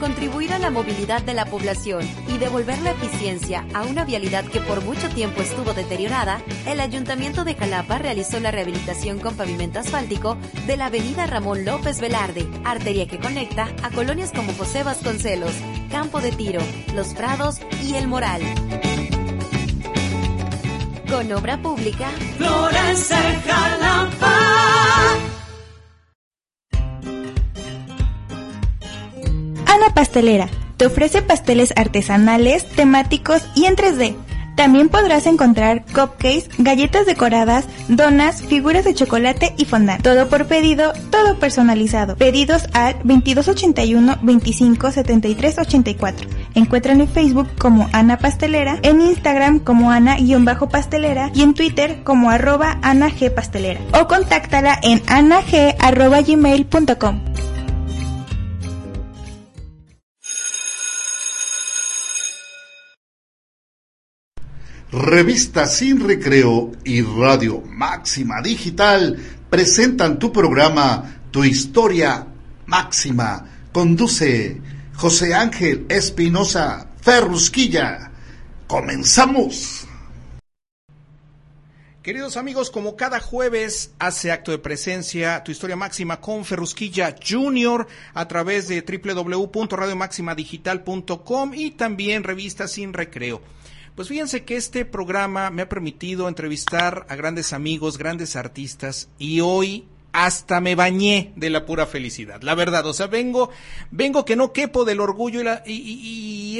Contribuir a la movilidad de la población y devolver la eficiencia a una vialidad que por mucho tiempo estuvo deteriorada, el Ayuntamiento de Jalapa realizó la rehabilitación con pavimento asfáltico de la avenida Ramón López Velarde, arteria que conecta a colonias como José Vasconcelos, Campo de Tiro, Los Prados y El Moral. Con obra pública, Jalapa. Ana Pastelera te ofrece pasteles artesanales, temáticos y en 3D. También podrás encontrar cupcakes, galletas decoradas, donas, figuras de chocolate y fondant. Todo por pedido, todo personalizado. Pedidos al 2281 25 73 84. Encuentran en Facebook como Ana Pastelera, en Instagram como Ana-pastelera y en Twitter como arroba Ana G Pastelera. O contáctala en anag.gmail.com. Revista Sin Recreo y Radio Máxima Digital presentan tu programa Tu Historia Máxima. Conduce José Ángel Espinosa Ferrusquilla. Comenzamos. Queridos amigos, como cada jueves hace acto de presencia Tu Historia Máxima con Ferrusquilla Junior a través de www.radiomaximadigital.com y también Revista Sin Recreo. Pues fíjense que este programa me ha permitido entrevistar a grandes amigos, grandes artistas y hoy hasta me bañé de la pura felicidad, la verdad, o sea, vengo, vengo que no quepo del orgullo y, la,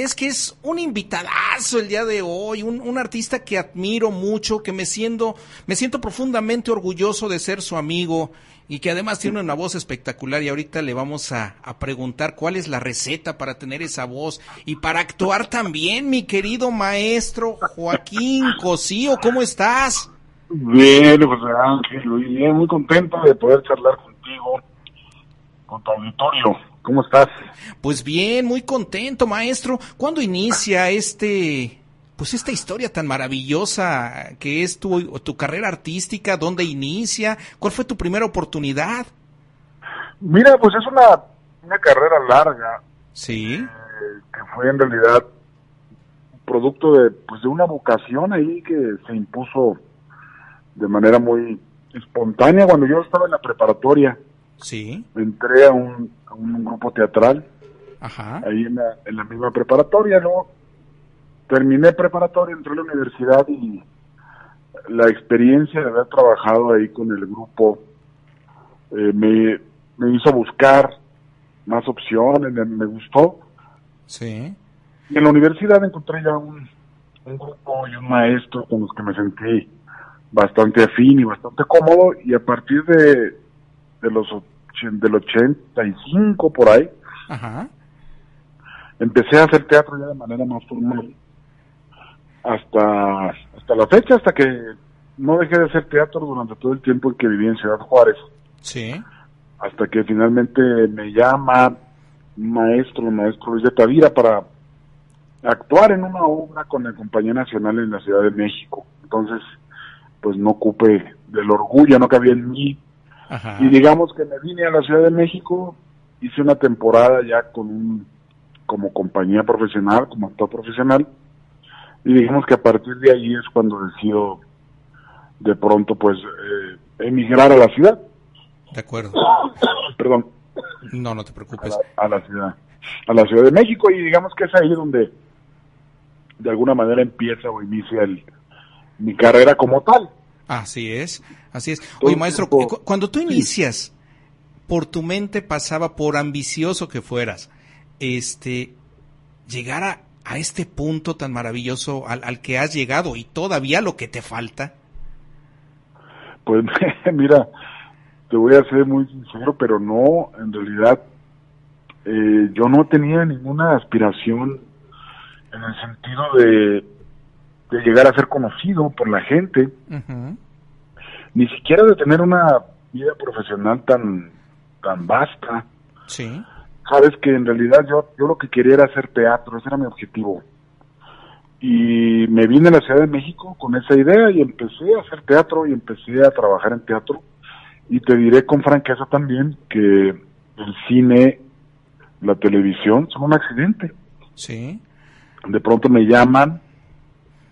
es que es un invitadazo el día de hoy, un, un, artista que admiro mucho, que me siento, me siento profundamente orgulloso de ser su amigo y que además tiene una voz espectacular y ahorita le vamos a, a, preguntar cuál es la receta para tener esa voz y para actuar también, mi querido maestro Joaquín Cosío, ¿cómo estás? Bien, José Ángel, muy bien, muy contento de poder charlar contigo, con tu auditorio. ¿Cómo estás? Pues bien, muy contento, maestro. ¿Cuándo inicia este, pues esta historia tan maravillosa que es tu, tu carrera artística? ¿Dónde inicia? ¿Cuál fue tu primera oportunidad? Mira, pues es una, una carrera larga. Sí. Eh, que fue en realidad producto de, pues de una vocación ahí que se impuso de manera muy espontánea cuando yo estaba en la preparatoria. Sí. Entré a un, a un grupo teatral. Ajá. Ahí en la, en la misma preparatoria, ¿no? Terminé preparatoria, entré a la universidad y la experiencia de haber trabajado ahí con el grupo eh, me, me hizo buscar más opciones, me, me, gustó. Sí. Y en la universidad encontré ya un, un grupo y un maestro con los que me sentí bastante afín y bastante cómodo y a partir de, de los del 85 por ahí Ajá. empecé a hacer teatro ya de manera más formal hasta hasta la fecha hasta que no dejé de hacer teatro durante todo el tiempo en que viví en Ciudad Juárez sí hasta que finalmente me llama un maestro el maestro Luis de Tavira para actuar en una obra con la compañía nacional en la Ciudad de México entonces pues no ocupé del orgullo, no cabía en mí. Ajá. Y digamos que me vine a la Ciudad de México, hice una temporada ya con un, como compañía profesional, como actor profesional, y digamos que a partir de ahí es cuando decido de pronto pues eh, emigrar a la ciudad. De acuerdo. Perdón. No, no te preocupes. A la, a la, ciudad, a la Ciudad de México y digamos que es ahí donde de alguna manera empieza o inicia el, mi carrera como tal. Así es, así es. Oye, maestro, cu cuando tú inicias, por tu mente pasaba, por ambicioso que fueras, este, llegar a, a este punto tan maravilloso al, al, que has llegado y todavía lo que te falta. Pues mira, te voy a ser muy sincero, pero no, en realidad eh, yo no tenía ninguna aspiración en el sentido de, de llegar a ser conocido por la gente, ni siquiera de tener una vida profesional tan, tan vasta. Sí. Sabes que en realidad yo, yo lo que quería era hacer teatro, ese era mi objetivo. Y me vine a la Ciudad de México con esa idea y empecé a hacer teatro y empecé a trabajar en teatro. Y te diré con franqueza también que el cine, la televisión son un accidente. Sí. De pronto me llaman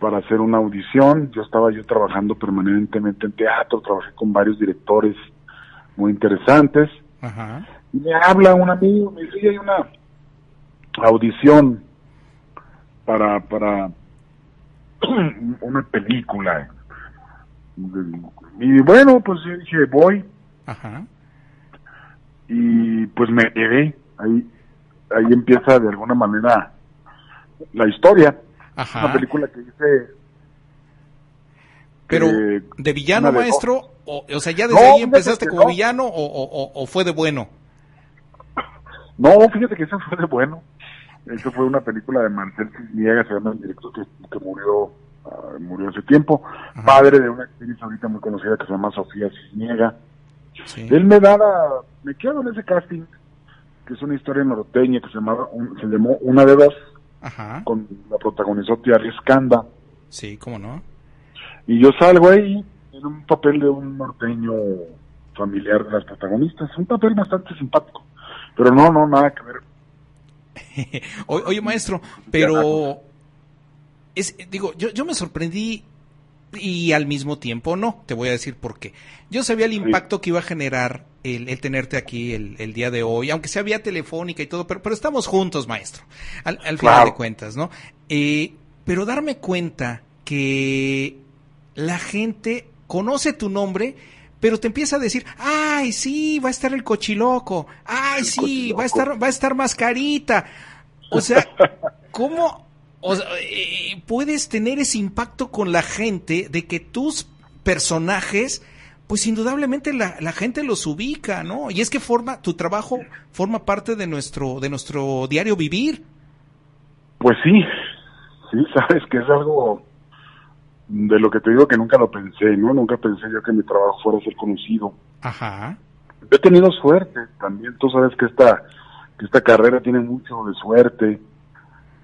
para hacer una audición. Yo estaba yo trabajando permanentemente en teatro, trabajé con varios directores muy interesantes. Ajá. Y me habla un amigo, me dice, "Oye, hay una audición para, para una película. Y bueno, pues yo dije, voy. Ajá. Y pues me quedé. Ahí, ahí empieza de alguna manera la historia. Ajá. Una película que hice. Pero, que- ¿de villano, maestro? O, o sea, ¿ya desde No, ahí empezaste como no. villano o- o fue de bueno? No, fíjate que eso fue de bueno. Eso fue una película de Marcel Cisniega, se llama el director que, que murió ah, murió hace tiempo, Ajá. padre de una actriz ahorita muy conocida que se llama Sofía Cisniega. Sí. Él me da la, me quedo en ese casting, que es una historia norteña que se llamaba, un- se llamó Una de Dos, Ajá. con la protagonizó Thierry Scanda. Sí, ¿cómo no? Y yo salgo ahí en un papel de un norteño familiar de las protagonistas, un papel bastante simpático. Pero no, no, nada que ver. Oye, maestro, pero es, digo, yo, yo me sorprendí y al mismo tiempo no, te voy a decir por qué. Yo sabía el impacto que iba a generar el, el tenerte aquí el, el día de hoy, aunque sea vía telefónica y todo, pero, pero estamos juntos, maestro, al, al final de cuentas, ¿no? Eh, pero darme cuenta que la gente conoce tu nombre, pero te empieza a decir, ay, sí, va a estar el cochiloco, ay, El sí, va a estar, va a estar mascarita. O sea, ¿cómo o sea, eh, puedes tener ese impacto con la gente de que tus personajes, pues indudablemente la, la gente los ubica, ¿no? Y es que forma, tu trabajo forma parte de nuestro, de nuestro diario vivir. Pues sí, sí, sabes que es algo de lo que te digo que nunca lo pensé, ¿no? Nunca pensé yo que mi trabajo fuera a ser conocido. Ajá. Yo he tenido suerte también, tú sabes que esta, que esta carrera tiene mucho de suerte,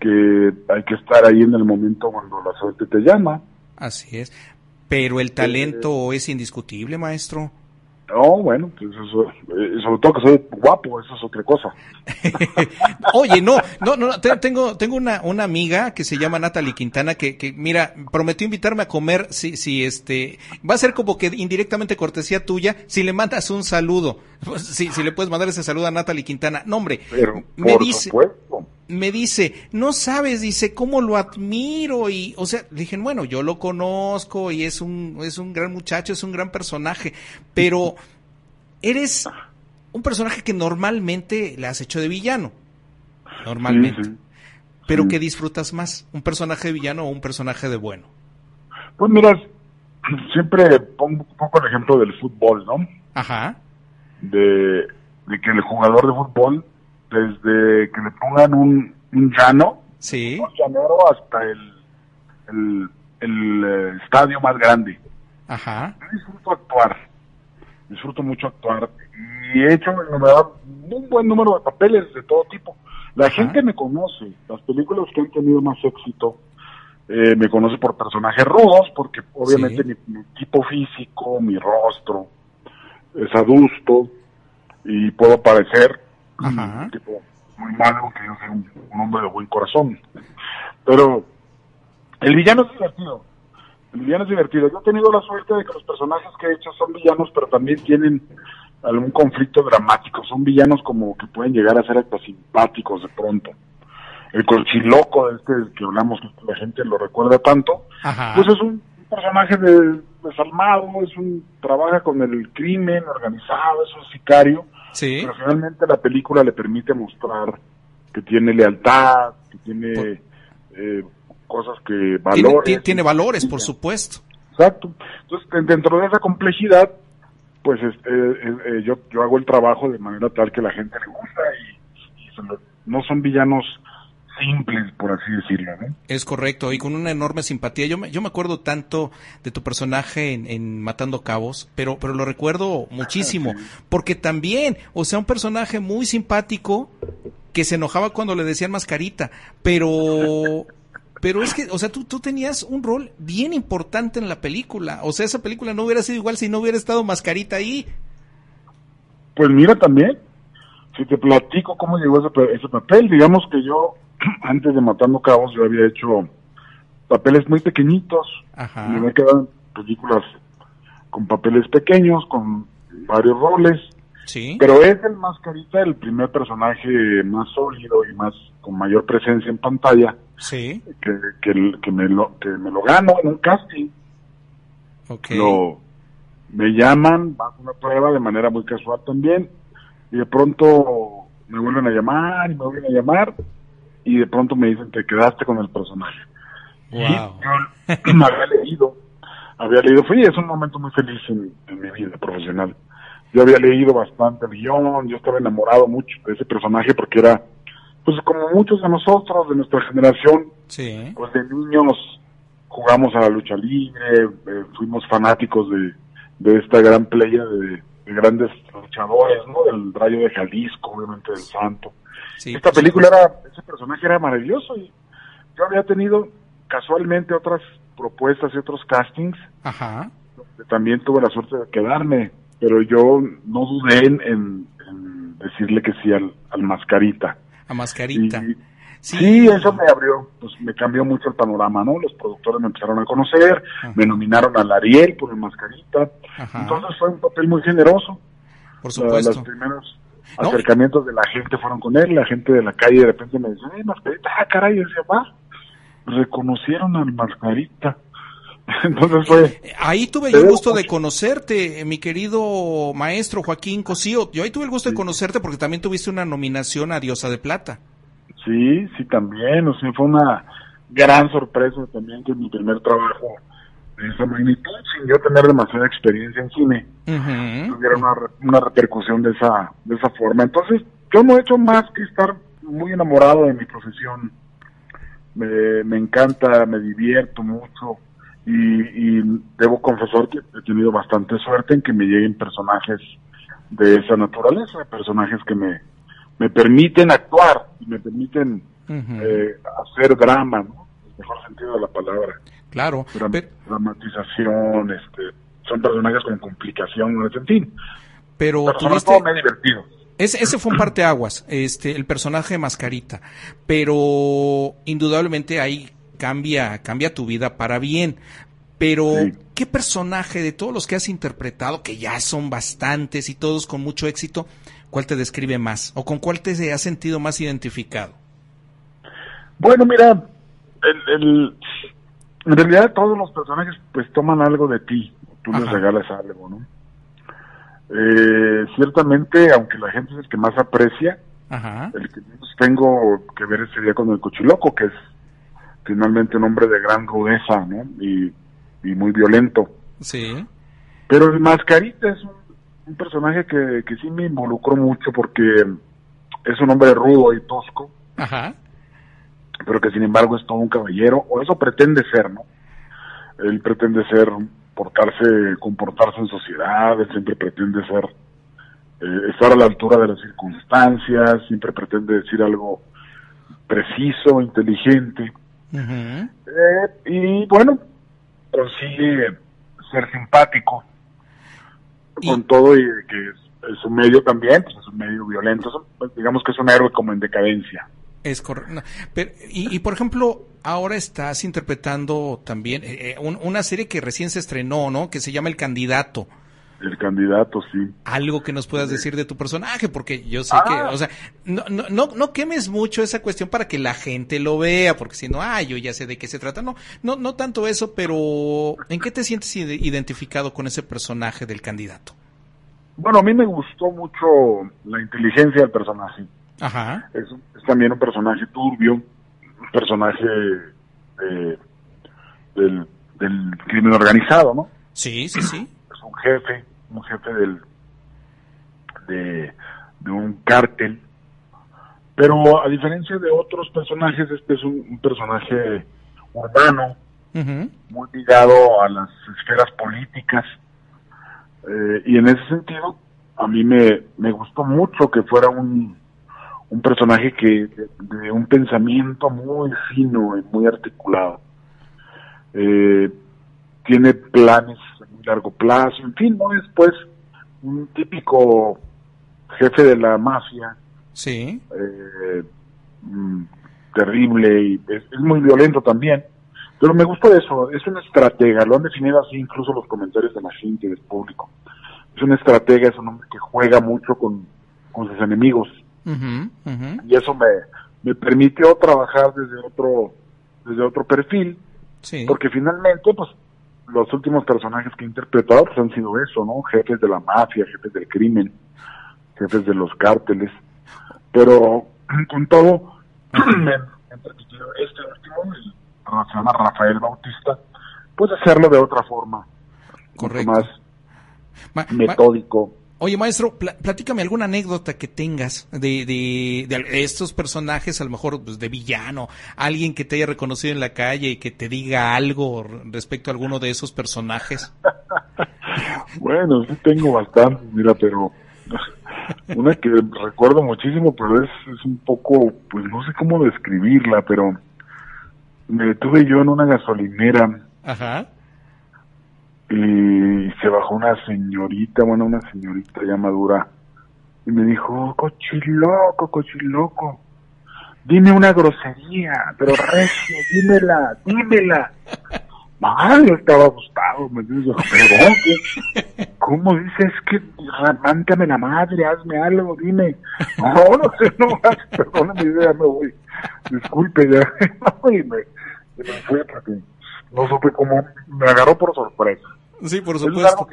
que hay que estar ahí en el momento cuando la suerte te llama. Así es. Pero el talento es indiscutible, maestro. No, bueno, pues eso, eh, sobre todo que soy guapo, eso es otra cosa. Oye, no, no, no, te- tengo, tengo una, una amiga que se llama Natalie Quintana que, que, mira, prometió invitarme a comer si, si este, va a ser como que indirectamente cortesía tuya si le mandas un saludo. Si, si le puedes mandar ese saludo a Natalie Quintana. No, hombre, Pero, me dice, supuesto. Me dice, no sabes, dice, cómo lo admiro y, o sea, dije, bueno, yo lo conozco y es un, es un gran muchacho, es un gran personaje, pero eres un personaje que normalmente le has hecho de villano, normalmente, Sí, sí. pero Sí. que disfrutas más, un personaje de villano o un personaje de bueno. Pues mira, siempre pongo poco el ejemplo del fútbol, ¿no? Ajá, de, de que el jugador de fútbol, desde que le pongan un, un llano, sí, un llanero hasta el, el, el, eh, estadio más grande. ajá, Yo disfruto actuar, disfruto mucho actuar y he hecho verdad, un buen número de papeles de todo tipo. La Ajá. gente me conoce, las películas que han tenido más éxito eh, me conoce por personajes rudos, porque obviamente Sí. mi, mi tipo físico, mi rostro es adusto y puedo parecer Ajá. un tipo muy malo, que yo soy un, un hombre de buen corazón. Pero el villano es divertido. El villano es divertido. Yo he tenido la suerte de que los personajes que he hecho son villanos, pero también tienen algún conflicto dramático. Son villanos como que pueden llegar a ser hasta simpáticos de pronto. El cochiloco de este que hablamos, la gente lo recuerda tanto, ajá, pues es un personaje de, desalmado, es un trabaja con el crimen organizado, es un sicario, sí, pero finalmente la película le permite mostrar que tiene lealtad, que tiene eh, cosas que tiene, valores. ti- tiene valores, por supuesto. Exacto. Entonces, de- dentro de esa complejidad, pues este, eh, eh, yo, yo hago el trabajo de manera tal que la gente le gusta y, y no son villanos simples, por así decirlo. ¿no? Es correcto, y con una enorme simpatía. Yo me, yo me acuerdo tanto de tu personaje en, en Matando Cabos, pero, pero lo recuerdo muchísimo, porque también, o sea, un personaje muy simpático que se enojaba cuando le decían mascarita, pero... Pero es que, o sea, tú, tú tenías un rol bien importante en la película. O sea, esa película no hubiera sido igual si no hubiera estado mascarita ahí. Pues mira también, si te platico cómo llegó ese, ese papel, digamos que yo antes de Matando Cabos yo había hecho papeles muy pequeñitos. Ajá. Me había quedado en películas con papeles pequeños, con varios roles. Sí. Pero es el Mascarita el primer personaje más sólido y más con mayor presencia en pantalla Sí. que, que, que me, lo, que me lo gano en un casting. Ok. Lo, me llaman, bajo una prueba de manera muy casual también, y de pronto me vuelven a llamar y me vuelven a llamar, y de pronto me dicen, te quedaste con el personaje. Wow. Y yo me había leído, había leído, fui, es un momento muy feliz en, en mi vida profesional. Yo había leído bastante el guion, yo estaba enamorado mucho de ese personaje porque era, pues como muchos de nosotros, de nuestra generación, Sí. pues de niños jugamos a la lucha libre, eh, fuimos fanáticos de, de esta gran playa de, de grandes luchadores, ¿no? Del Rayo de Jalisco, obviamente del Santo. Sí Esta película era, ese personaje era maravilloso y yo había tenido casualmente otras propuestas y otros castings, Ajá. donde también tuve la suerte de quedarme, pero yo no dudé en, en- en decirle que sí al, al mascarita. A mascarita. Y- Sí. Sí, eso me abrió, pues me cambió mucho el panorama, ¿no? Los productores me empezaron a conocer, Ajá. me nominaron al Ariel por el Mascarita, Ajá. entonces fue un papel muy generoso. Por La- supuesto. primeros No. acercamientos de la gente fueron con él, la gente de la calle de repente me decía, ¡ay, Mascarita! ¡Ah, caray! Yo decía, va, reconocieron al Mascarita. entonces fue, Ahí tuve yo el gusto de conocerte, eh, mi querido maestro Joaquín Cosío. Yo ahí tuve el gusto de conocerte porque también tuviste una nominación a Diosa de Plata. sí, sí también, o sea, fue una gran sorpresa también que mi primer trabajo de esa magnitud, sin yo tener demasiada experiencia en cine. Tuviera una, una repercusión de esa, de esa forma. Entonces, yo no he hecho más que estar muy enamorado de mi profesión. Me, me encanta, me divierto mucho y, y debo confesar que he tenido bastante suerte en que me lleguen personajes de esa naturaleza, personajes que me, me permiten actuar y me permiten eh, hacer drama, ¿no? Mejor sentido de la palabra. Claro. Dram- Pero, dramatización, este, son personajes con complicaciones, en fin. pero Pero tuviste... me he divertido. Ese, ese fue un parteaguas, este, el personaje de Mascarita. Pero indudablemente ahí cambia, cambia tu vida para bien. Pero, Sí. ¿qué personaje de todos los que has interpretado, que ya son bastantes y todos con mucho éxito, cuál te describe más? ¿O con cuál te has sentido más identificado? Bueno, mira, el, el- en realidad todos los personajes pues toman algo de ti, tú les Ajá. regalas algo, ¿no? Eh, ciertamente, aunque la gente es el que más aprecia, Ajá. el que menos tengo que ver ese día con el cochiloco, que es finalmente un hombre de gran rudeza, ¿no? Y, y muy violento. Sí. Pero el Mascarita es un, un personaje que, que sí me involucró mucho porque es un hombre rudo y tosco, Ajá. Pero que sin embargo es todo un caballero, o eso pretende ser, ¿no? Él pretende ser, portarse, comportarse en sociedad, él siempre pretende ser, eh, estar a la altura de las circunstancias, siempre pretende decir algo preciso, inteligente, eh, y bueno, consigue ser simpático Y- con todo y que es, es un medio también, pues es un medio violento, digamos que es un héroe como en decadencia. Es correcto. Pero, y, y, por ejemplo, ahora estás interpretando también eh, eh, un- una serie que recién se estrenó, ¿no? Que se llama El Candidato. El candidato, sí. Algo que nos puedas decir de tu personaje, porque yo sé Ah. que, o sea, no, no, no, no quemes mucho esa cuestión para que la gente lo vea, porque si no, ah, yo ya sé de qué se trata. No, no, no tanto eso, pero ¿en qué te sientes ide- identificado con ese personaje del candidato? Bueno, a mí me gustó mucho la inteligencia del personaje. Ajá. Es, es también un personaje turbio, un personaje eh, del, del crimen organizado, ¿no? Sí, sí, sí. Es un jefe, un jefe del de, de un cártel Pero a diferencia de otros personajes, este es un, personaje urbano, muy ligado a las esferas políticas. Eh, y en ese sentido, a mí me, me gustó mucho que fuera un, un personaje que de, un pensamiento muy fino y muy articulado. Eh, tiene planes a muy largo plazo, en fin, no es pues un típico jefe de la mafia. Sí. Eh, mm, terrible y es, muy violento también. Pero me gusta eso, es una estratega, lo han definido así incluso los comentarios de la gente, del público. Es una estratega, es un hombre que juega mucho con, con sus enemigos. Y eso me, me permitió trabajar desde otro, desde otro perfil, porque finalmente, pues, los últimos personajes que he interpretado pues, han sido eso, ¿no? Jefes de la mafia, jefes del crimen, jefes de los cárteles. Pero con todo, me, este último, se llama Rafael Bautista, pues hacerlo de otra forma. Correcto. más metódico. Oye, maestro, platícame alguna anécdota que tengas de, de, estos personajes, a lo mejor pues, de villano, alguien que te haya reconocido en la calle y que te diga algo respecto a alguno de esos personajes. bueno, sí tengo bastante, mira, pero una que recuerdo muchísimo, pero es, es un poco, pues no sé cómo describirla, pero me detuve yo en una gasolinera. Ajá y se bajó una señorita, bueno, una señorita ya madura, y me dijo, cochiloco, cochiloco, dime una grosería, pero recio, dímela, dímela. Madre, estaba asustado, me dijo, perdón, ¿cómo dices que arráncame la madre, hazme algo, dime? No, no sé, no, perdón, mi idea, me voy, disculpe, ya, y me, me fue porque no supe cómo, me agarró por sorpresa. Sí, por supuesto.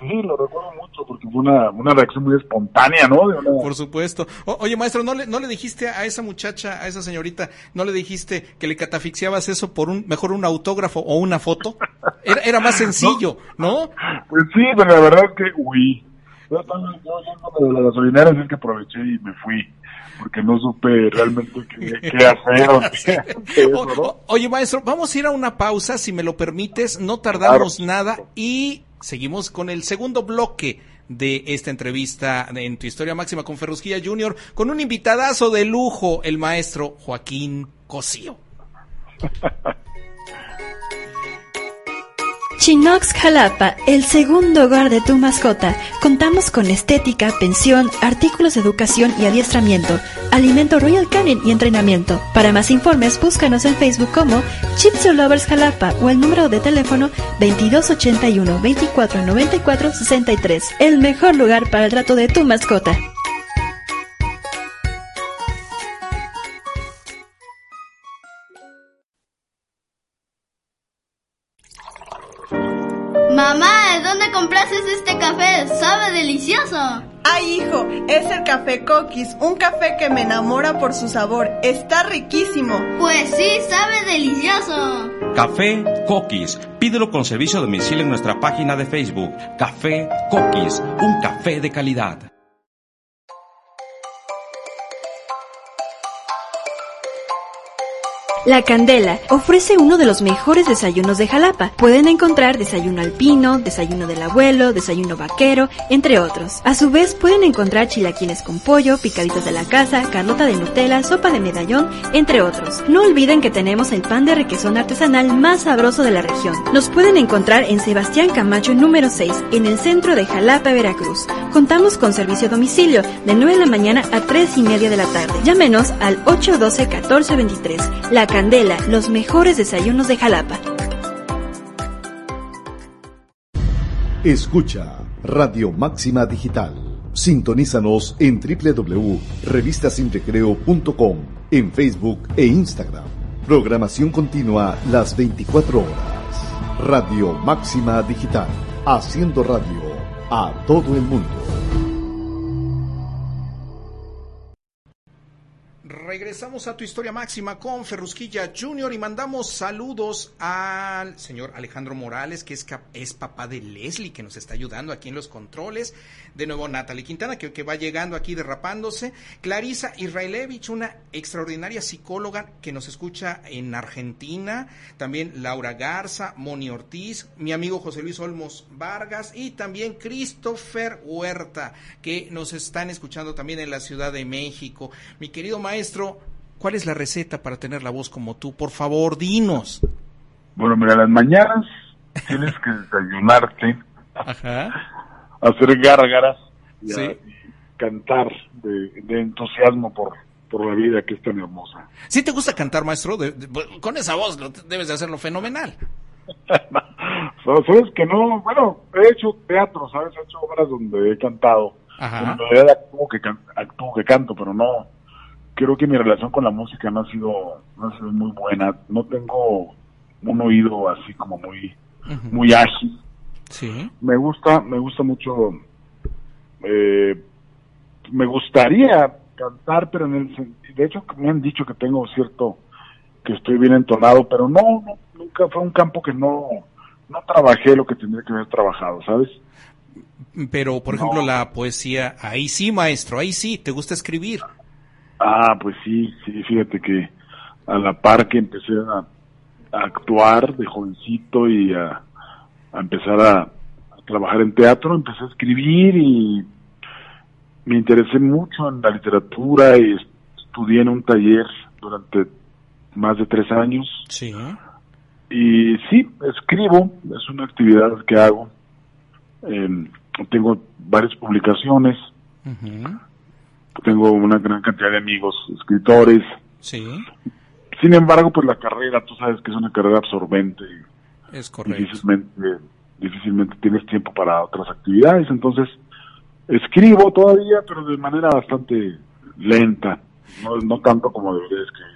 sí, lo recuerdo mucho porque fue una, una reacción muy espontánea, ¿no? Por supuesto. oye, maestro, ¿no le, ¿no le dijiste a esa muchacha, a esa señorita, no le dijiste que le catafixiabas eso por un, mejor un autógrafo o una foto? Era, era más sencillo, ¿no? Pues sí, pero la verdad es que, uy, yo estaba yo de la gasolinera, así que aproveché y me fui porque no supe realmente qué, hacer. oye, maestro, vamos a ir a una pausa, si me lo permites, no tardamos nada y seguimos con el segundo bloque de esta entrevista en tu historia máxima con Ferrusquilla Junior, con un invitadazo de lujo, el maestro Joaquín Cosío. Chinox Jalapa, el segundo hogar de tu mascota. Contamos con estética, pensión, artículos de educación y adiestramiento, alimento Royal Canin y entrenamiento. Para más informes, búscanos en Facebook como Chips Lovers Jalapa o el número de teléfono 2281 2494 63. El mejor lugar para el trato de tu mascota. Mamá, ¿de dónde compraste este café? Sabe delicioso. Ay, hijo, es el café Coquis, un café que me enamora por su sabor. Está riquísimo. Pues sí, sabe delicioso. Café Coquis. Pídelo con servicio a domicilio en nuestra página de Facebook. Café Coquis, un café de calidad. La Candela ofrece uno de los mejores desayunos de Jalapa. Pueden encontrar desayuno alpino, desayuno del abuelo, desayuno vaquero, entre otros. A su vez pueden encontrar chilaquiles con pollo, picaditos de la casa, carlota de Nutella, sopa de medallón, entre otros. No olviden que tenemos el pan de requesón artesanal más sabroso de la región. Nos pueden encontrar en Sebastián Camacho número 6, en el centro de Jalapa, Veracruz. Contamos con servicio a domicilio de 9 de la mañana a 3 y media de la tarde. Llámenos al 812 1423. La Candela, los mejores desayunos de Jalapa. Escucha Radio Máxima Digital. Sintonízanos en www.revistasinrecreo.com, en Facebook e Instagram. Programación continua las 24 horas. Radio Máxima Digital. Haciendo radio a todo el mundo. Regresamos a tu historia máxima con Ferrusquilla Jr. y mandamos saludos al señor Alejandro Morales, que es, es papá de Leslie, que nos está ayudando aquí en los controles. De nuevo, Natalie Quintana, que, que va llegando aquí derrapándose. Clarisa Israelevich, una extraordinaria psicóloga que nos escucha en Argentina. También Laura Garza, Moni Ortiz, mi amigo José Luis Olmos Vargas y también Christopher Huerta, que nos están escuchando también en la Ciudad de México. Mi querido maestro, ¿cuál es la receta para tener la voz como tú? Por favor, dinos. Bueno, mira, las mañanas tienes que desayunarte, hacer gárgaras y, cantar de, entusiasmo por, por la vida que es tan hermosa. ¿Sí te gusta cantar, maestro? con esa voz debes de hacerlo fenomenal. Sabes que no, bueno, he hecho teatro, ¿sabes? He hecho obras donde he cantado. Ajá. En realidad actúo que, actúo que canto, pero no, creo que mi relación con la música no ha sido, no ha sido muy buena. No tengo un oído así como muy, muy ágil. Sí. Me gusta, me gusta mucho, eh, me gustaría cantar, pero en el de hecho me han dicho que tengo cierto, que estoy bien entonado, pero no, nunca fue un campo que no, no trabajé lo que tendría que haber trabajado, ¿sabes? Pero, por ejemplo, la poesía, ahí sí, maestro, ahí sí, ¿te gusta escribir? Ah, pues sí, sí, fíjate que a la par que empecé a, actuar de jovencito y a, empezar a, trabajar en teatro, empecé a escribir y me interesé mucho en la literatura y estudié en un taller durante más de tres años. Sí. Y sí, escribo, es una actividad que hago. Em, tengo varias publicaciones tengo una gran cantidad de amigos escritores. Sí. Sin embargo, pues la carrera, tú sabes que es una carrera absorbente. Es correcto. Difícilmente, difícilmente tienes tiempo para otras actividades, entonces escribo todavía, pero de manera bastante lenta, no, no tanto como debería escribir.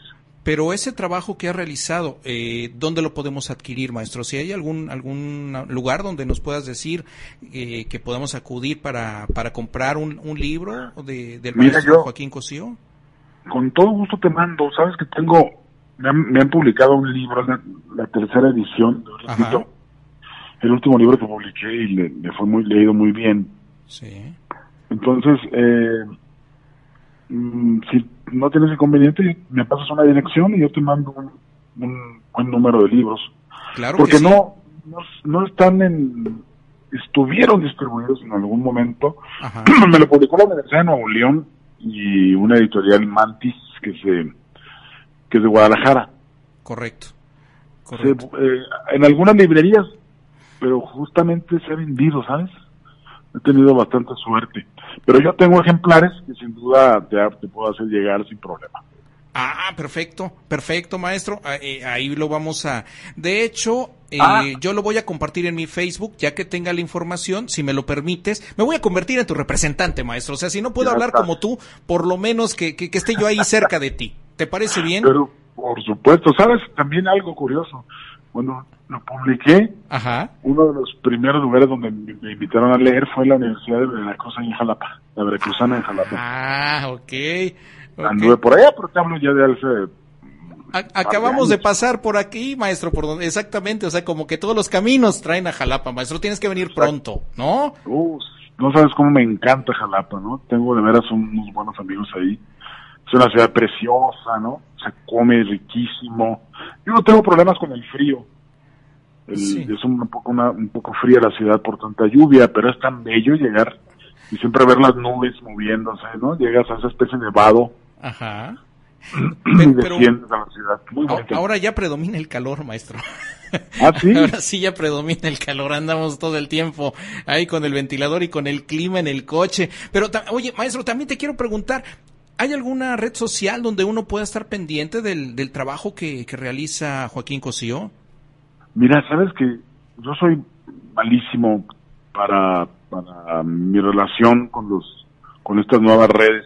Pero ese trabajo que ha realizado, eh, ¿dónde lo podemos adquirir, maestro? Si hay algún algún lugar donde nos puedas decir eh, que podamos acudir para, para comprar un, un libro de, del maestro Joaquín Cosío. Con todo gusto te mando. Sabes que tengo, me han, publicado un libro, la, tercera edición. el último libro que publiqué y le, fue muy leído muy bien. Sí. Entonces, eh, mm, si no tienes inconveniente, me pasas una dirección y yo te mando un, buen número de libros. Claro Porque no, no, están en, estuvieron distribuidos en algún momento. me lo publicó la Universidad de Nuevo León y una editorial Mantis que se que es de Guadalajara. Correcto. Eh, en algunas librerías, pero justamente se ha vendido, ¿sabes? He tenido bastante suerte. Pero yo tengo ejemplares que sin duda te, puedo hacer llegar sin problema. Ah, perfecto, perfecto, maestro. Ah, eh, ahí lo vamos a. De hecho, eh, ah. yo lo voy a compartir en mi Facebook, ya que tenga la información, si me lo permites. Me voy a convertir en tu representante, maestro. O sea, si no puedo hablar como tú, por lo menos que, que, esté yo ahí cerca de ti. ¿Te parece bien? Pero, por supuesto, ¿sabes? También algo curioso. Bueno, lo publiqué, Ajá. uno de los primeros lugares donde me invitaron a leer fue la Universidad de Veracruz en Jalapa, la Veracruzana en Jalapa. Ah, ok. Anduve por allá, pero te hablo ya de hace... acabamos de pasar por aquí, maestro, por donde, exactamente, o sea, como que todos los caminos traen a Jalapa, maestro, tienes que venir pronto, ¿no? no sabes cómo me encanta Jalapa, ¿no? Tengo de veras unos buenos amigos ahí. Es una ciudad preciosa, ¿no? Se come riquísimo. Yo no tengo problemas con el frío es un poco, un poco fría la ciudad por tanta lluvia, pero es tan bello llegar y siempre ver las nubes moviéndose, ¿no? Llegas a esa especie de vado. Ajá. y desciendes a la ciudad. Muy ahora ya predomina el calor, maestro. ¿Ah, sí? Ahora sí ya predomina el calor, andamos todo el tiempo ahí con el ventilador y con el clima en el coche. Pero, oye, maestro, también te quiero preguntar, ¿hay alguna red social donde uno pueda estar pendiente del, del trabajo que, que realiza Joaquín Cosío? Mira, sabes que yo soy malísimo para, para mi relación con los con estas nuevas redes.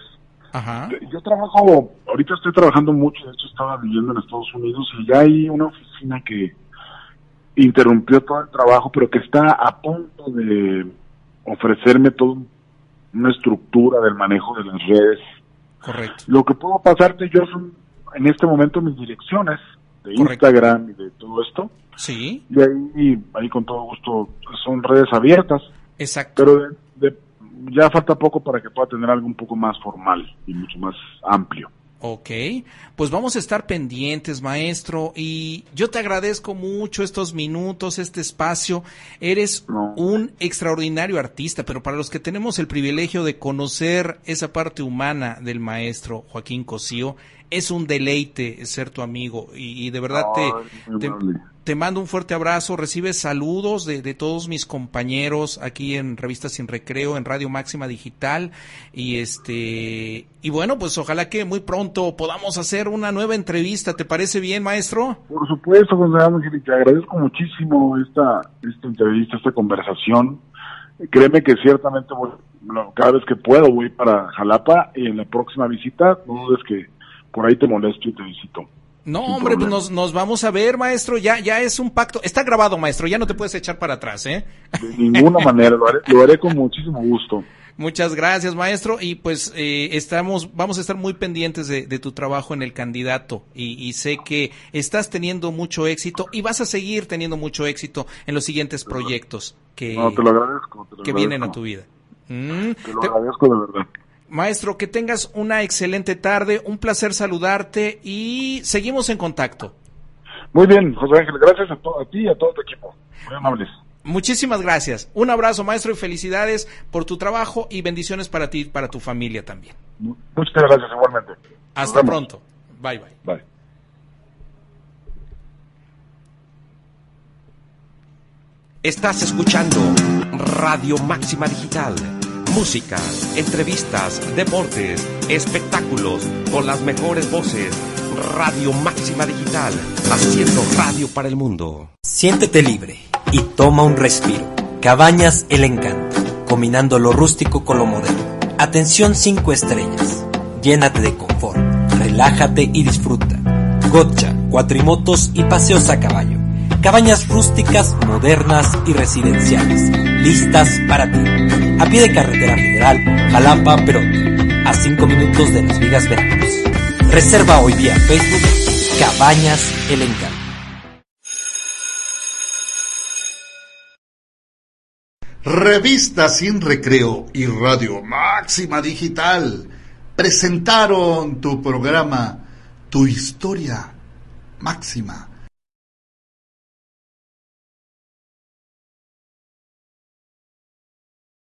Ajá. Yo trabajo, ahorita estoy trabajando mucho, de hecho estaba viviendo en Estados Unidos y ya hay una oficina que interrumpió todo el trabajo, pero que está a punto de ofrecerme toda una estructura del manejo de las redes Correcto. Lo que puedo pasarte yo son en este momento mis direcciones de Instagram y de todo esto. Sí. Y ahí, ahí con todo gusto son redes abiertas. Exacto. Pero de, ya falta poco para que pueda tener algo un poco más formal y mucho más amplio. Ok, pues vamos a estar pendientes, maestro, y yo te agradezco mucho estos minutos, este espacio. Eres un extraordinario artista, pero para los que tenemos el privilegio de conocer esa parte humana del maestro Joaquín Cosío, es un deleite ser tu amigo y, de verdad te, te, mando un fuerte abrazo, recibes saludos de, todos mis compañeros aquí en Revista Sin Recreo, en Radio Máxima Digital y este y bueno, pues ojalá que muy pronto podamos hacer una nueva entrevista, ¿te parece bien, maestro? Por supuesto, José Ángel, te agradezco muchísimo esta, esta entrevista, esta conversación. Créeme que ciertamente voy, cada vez que puedo voy para Jalapa y en la próxima visita no dudes que por ahí te molesto y te visito. No, hombre, pues nos, nos, vamos a ver, maestro. Ya, ya es un pacto. Está grabado, maestro. Ya no te puedes echar para atrás, ¿eh? De ninguna manera. Lo haré, lo haré con muchísimo gusto. Muchas gracias, maestro. Y pues eh, estamos, vamos a estar muy pendientes de, de tu trabajo en el candidato. Y, y, sé que estás teniendo mucho éxito y vas a seguir teniendo mucho éxito en los siguientes proyectos que, no, te lo agradezco, te lo que agradezco. vienen a tu vida. Mm, te lo te... agradezco de verdad. Maestro, que tengas una excelente tarde, un placer saludarte y seguimos en contacto. Muy bien, José Ángel, gracias a, a ti y a todo tu equipo. Muy amables. Muchísimas gracias. Un abrazo, maestro, y felicidades por tu trabajo y bendiciones para ti y para tu familia también. Muchas gracias, igualmente. Hasta pronto. Bye, bye. Bye. Estás escuchando Radio Máxima Digital música, entrevistas, deportes, espectáculos, con las mejores voces. Radio Máxima Digital, haciendo radio para el mundo. Siéntete libre y toma un respiro. Cabañas El Encanto, combinando lo rústico con lo moderno. Atención 5 estrellas. Llénate de confort, relájate y disfruta. Gotcha, cuatrimotos y paseos a caballo. Cabañas rústicas, modernas y residenciales, listas para ti. A pie de carretera federal, Jalapa, Perón, a 5 minutos de Las Vigas, Veracruz. Reserva hoy día Facebook Cabañas El Encanto. Revista Sin Recreo y Radio Máxima Digital presentaron tu programa Tu Historia Máxima